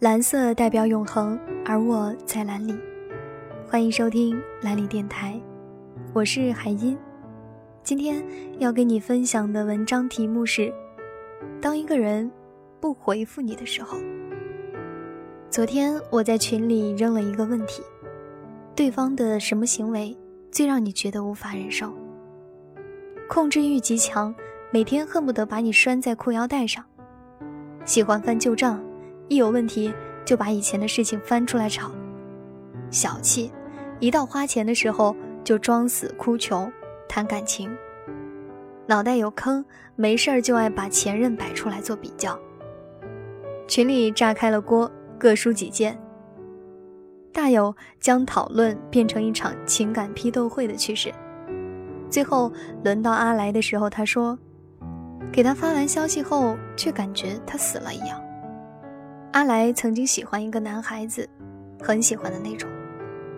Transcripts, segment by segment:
蓝色代表永恒，而我在蓝里。欢迎收听蓝里电台，我是海音。今天要跟你分享的文章题目是：当一个人不回复你的时候。昨天我在群里扔了一个问题：对方的什么行为最让你觉得无法忍受？控制欲极强，每天恨不得把你拴在裤腰带上，喜欢翻旧账。一有问题就把以前的事情翻出来吵，小气，一到花钱的时候就装死哭穷，谈感情。脑袋有坑，没事儿就爱把前任摆出来做比较。群里炸开了锅，各抒己见。大有将讨论变成一场情感批斗会的趋势。最后轮到阿来的时候，他说：“给他发完消息后，却感觉他死了一样。”阿来曾经喜欢一个男孩子，很喜欢的那种。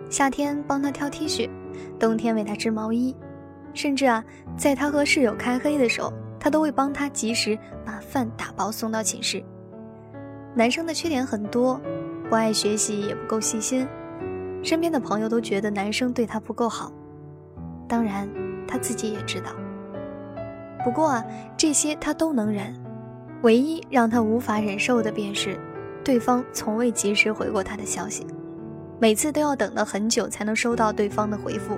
夏天帮他挑 T 恤，冬天为他织毛衣，甚至啊，在他和室友开黑的时候，他都会帮他及时把饭打包送到寝室。男生的缺点很多，不爱学习，也不够细心，身边的朋友都觉得男生对他不够好，当然他自己也知道。不过啊，这些他都能忍，唯一让他无法忍受的便是。对方从未及时回过他的消息，每次都要等到很久才能收到对方的回复，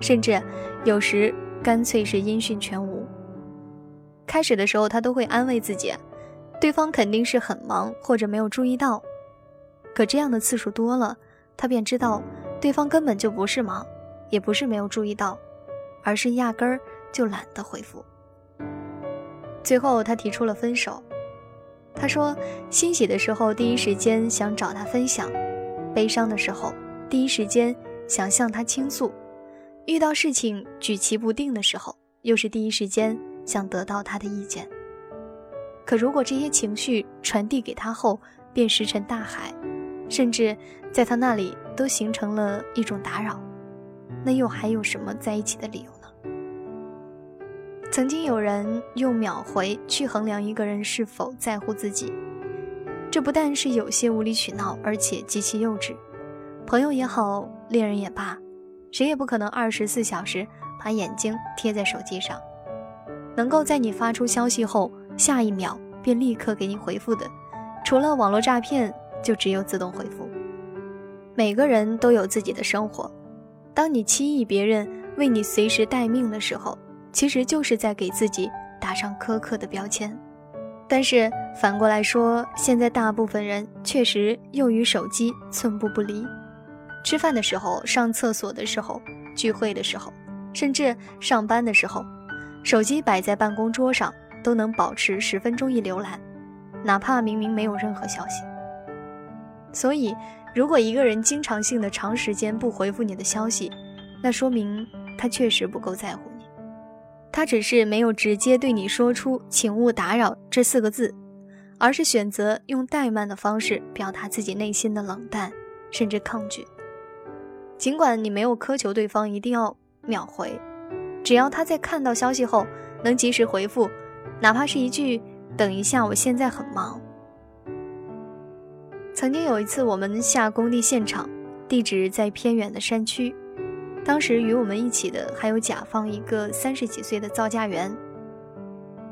甚至有时干脆是音讯全无。开始的时候，他都会安慰自己，对方肯定是很忙或者没有注意到。可这样的次数多了，他便知道对方根本就不是忙，也不是没有注意到，而是压根儿就懒得回复。最后，他提出了分手。他说：“欣喜的时候，第一时间想找他分享；悲伤的时候，第一时间想向他倾诉；遇到事情举棋不定的时候，又是第一时间想得到他的意见。可如果这些情绪传递给他后，便石沉大海，甚至在他那里都形成了一种打扰，那又还有什么在一起的理由呢？”曾经有人用秒回去衡量一个人是否在乎自己，这不但是有些无理取闹，而且极其幼稚。朋友也好，恋人也罢，谁也不可能二十四小时把眼睛贴在手机上。能够在你发出消息后，下一秒便立刻给你回复的，除了网络诈骗，就只有自动回复。每个人都有自己的生活，当你期冀别人为你随时待命的时候。其实就是在给自己打上苛刻的标签，但是反过来说，现在大部分人确实又与手机寸步不离。吃饭的时候、上厕所的时候、聚会的时候，甚至上班的时候，手机摆在办公桌上都能保持十分钟一浏览，哪怕明明没有任何消息。所以，如果一个人经常性的长时间不回复你的消息，那说明他确实不够在乎。他只是没有直接对你说出“请勿打扰”这四个字，而是选择用怠慢的方式表达自己内心的冷淡，甚至抗拒。尽管你没有苛求对方一定要秒回，只要他在看到消息后能及时回复，哪怕是一句“等一下，我现在很忙”。曾经有一次，我们下工地现场，地址在偏远的山区。当时与我们一起的还有甲方一个三十几岁的造价员。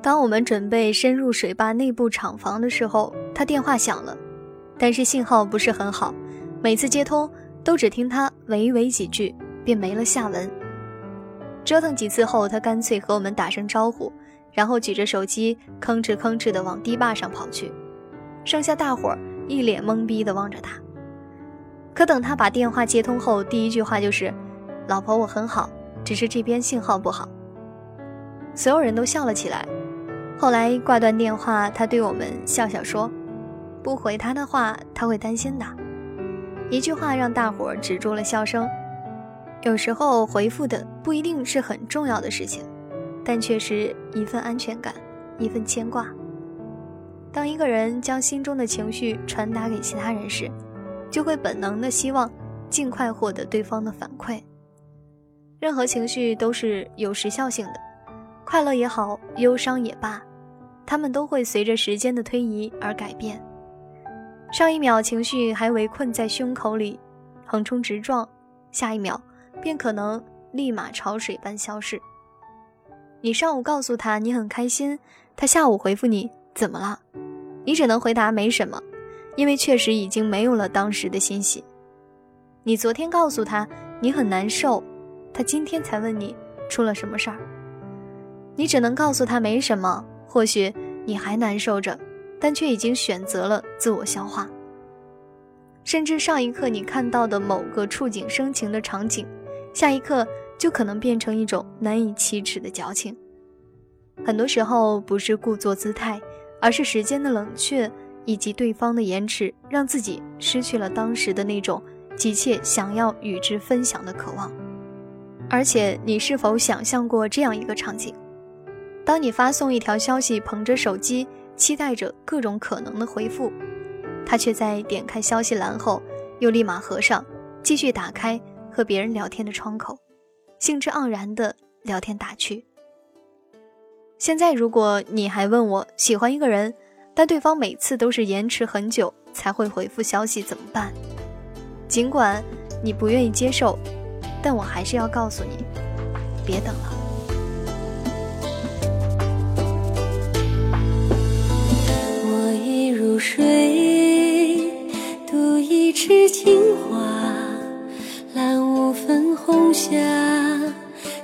当我们准备深入水坝内部厂房的时候，他电话响了，但是信号不是很好，每次接通都只听他喂喂几句，便没了下文。折腾几次后，他干脆和我们打声招呼，然后举着手机吭哧吭哧地往堤坝上跑去，剩下大伙儿一脸懵逼地望着他。可等他把电话接通后，第一句话就是。老婆，我很好，只是这边信号不好。所有人都笑了起来。后来挂断电话，他对我们笑笑说：“不回他的话，他会担心的。”一句话让大伙止住了笑声。有时候回复的不一定是很重要的事情，但却是一份安全感，一份牵挂。当一个人将心中的情绪传达给其他人时，就会本能的希望尽快获得对方的反馈。任何情绪都是有时效性的，快乐也好，忧伤也罢，他们都会随着时间的推移而改变。上一秒情绪还围困在胸口里，横冲直撞，下一秒便可能立马潮水般消逝。你上午告诉他你很开心，他下午回复你怎么了？你只能回答没什么，因为确实已经没有了当时的欣喜。你昨天告诉他你很难受，他今天才问你出了什么事儿。你只能告诉他没什么，或许你还难受着，但却已经选择了自我消化。甚至上一刻你看到的某个触景生情的场景，下一刻就可能变成一种难以启齿的矫情。很多时候不是故作姿态，而是时间的冷却以及对方的延迟，让自己失去了当时的那种急切想要与之分享的渴望。而且，你是否想象过这样一个场景？当你发送一条消息，捧着手机，期待着各种可能的回复，他却在点开消息栏后，又立马合上，继续打开和别人聊天的窗口，兴致盎然的聊天打趣。现在，如果你还问我喜欢一个人，但对方每次都是延迟很久才会回复消息，怎么办？尽管你不愿意接受，但我还是要告诉你，别等了。水，渡一池青花，蓝雾粉红霞，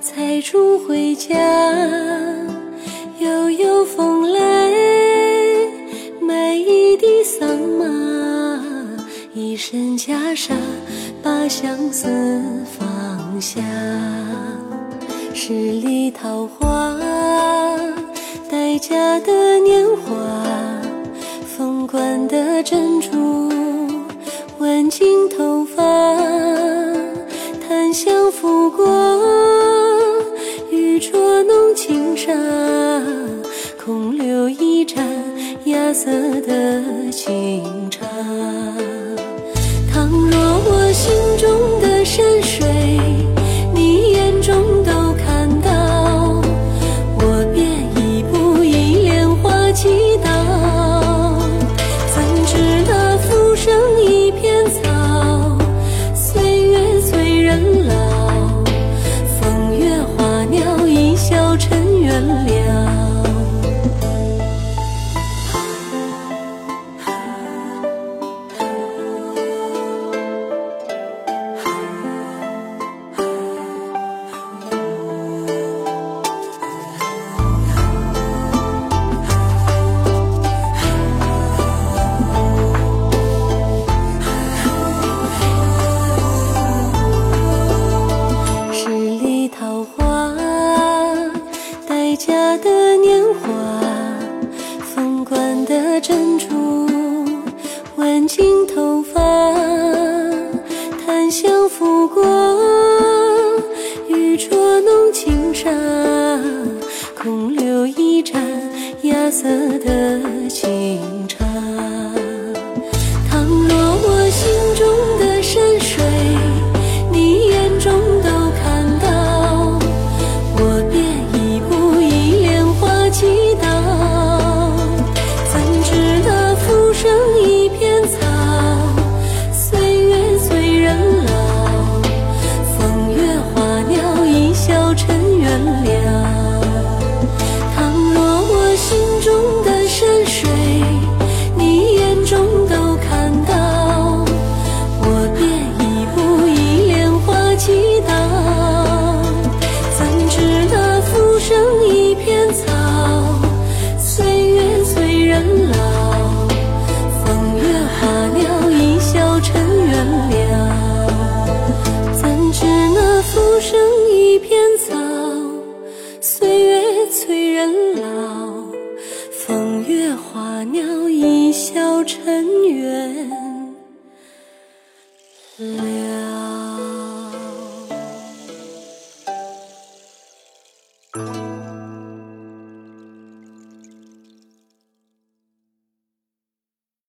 采竹回家。相思放下。十里桃花，待嫁的年华。凤冠的珍珠，挽进头发，檀香拂过，玉镯弄轻纱，空留一盏芽色的清茶。倘若我中珍珠挽进头发檀香拂过玉镯弄轻纱空留一盏芽色的